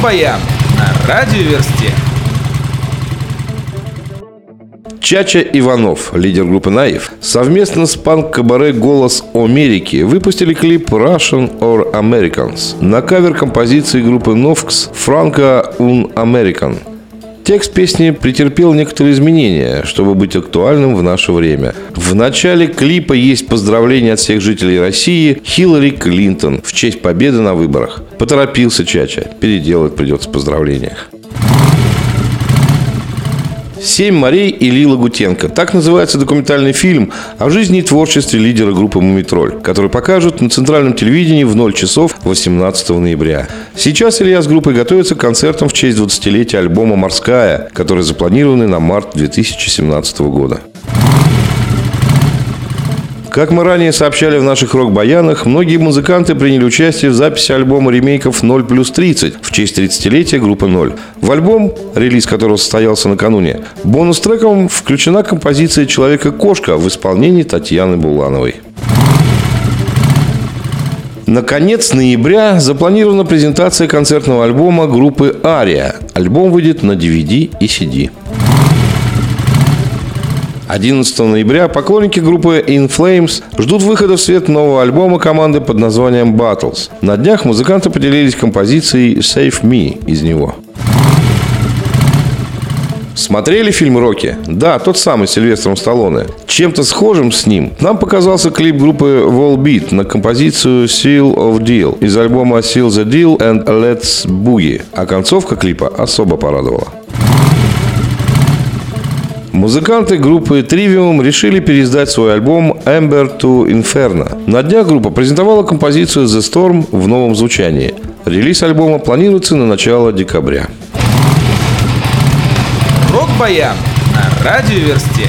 Рок-баян на радиоверсте. Чача Иванов, лидер группы Наив, совместно с панк-кабаре «Голос Америки» выпустили клип «Russian or Americans» на кавер композиции группы Novx «Franco un American». Текст песни претерпел некоторые изменения, чтобы быть актуальным в наше время. В начале клипа есть поздравление от всех жителей России Хиллари Клинтон в честь победы на выборах. Поторопился Чача, переделать придется поздравления. «Семь морей» и Лила Гутенко. Так называется документальный фильм о жизни и творчестве лидера группы «Мумитроль», который покажут на центральном телевидении в 0 часов 18 ноября. Сейчас Илья с группой готовится к концертам в честь 20-летия альбома «Морская», который запланированы на март 2017 года. Как мы ранее сообщали в наших рок-баянах, многие музыканты приняли участие в записи альбома ремейков 0 плюс 30 в честь 30-летия группы 0. В альбом, релиз которого состоялся накануне, бонус-треком включена композиция «Человека-кошка» в исполнении Татьяны Булановой. На конец ноября запланирована презентация концертного альбома группы «Ария». Альбом выйдет на DVD и CD. 11 ноября поклонники группы In Flames ждут выхода в свет нового альбома команды под названием Battles. На днях музыканты поделились композицией Save Me из него. Смотрели фильм «Рокки»? Да, тот самый с Сильвестром Сталлоне. Чем-то схожим с ним нам показался клип группы Volbeat на композицию Seal of Deal из альбома Seal the Deal and Let's Boogie, а концовка клипа особо порадовала. Музыканты группы Trivium решили переиздать свой альбом Amber to Inferno. На днях группа презентовала композицию The Storm в новом звучании. Релиз альбома планируется на начало декабря. Рок-баян на радиоверсте.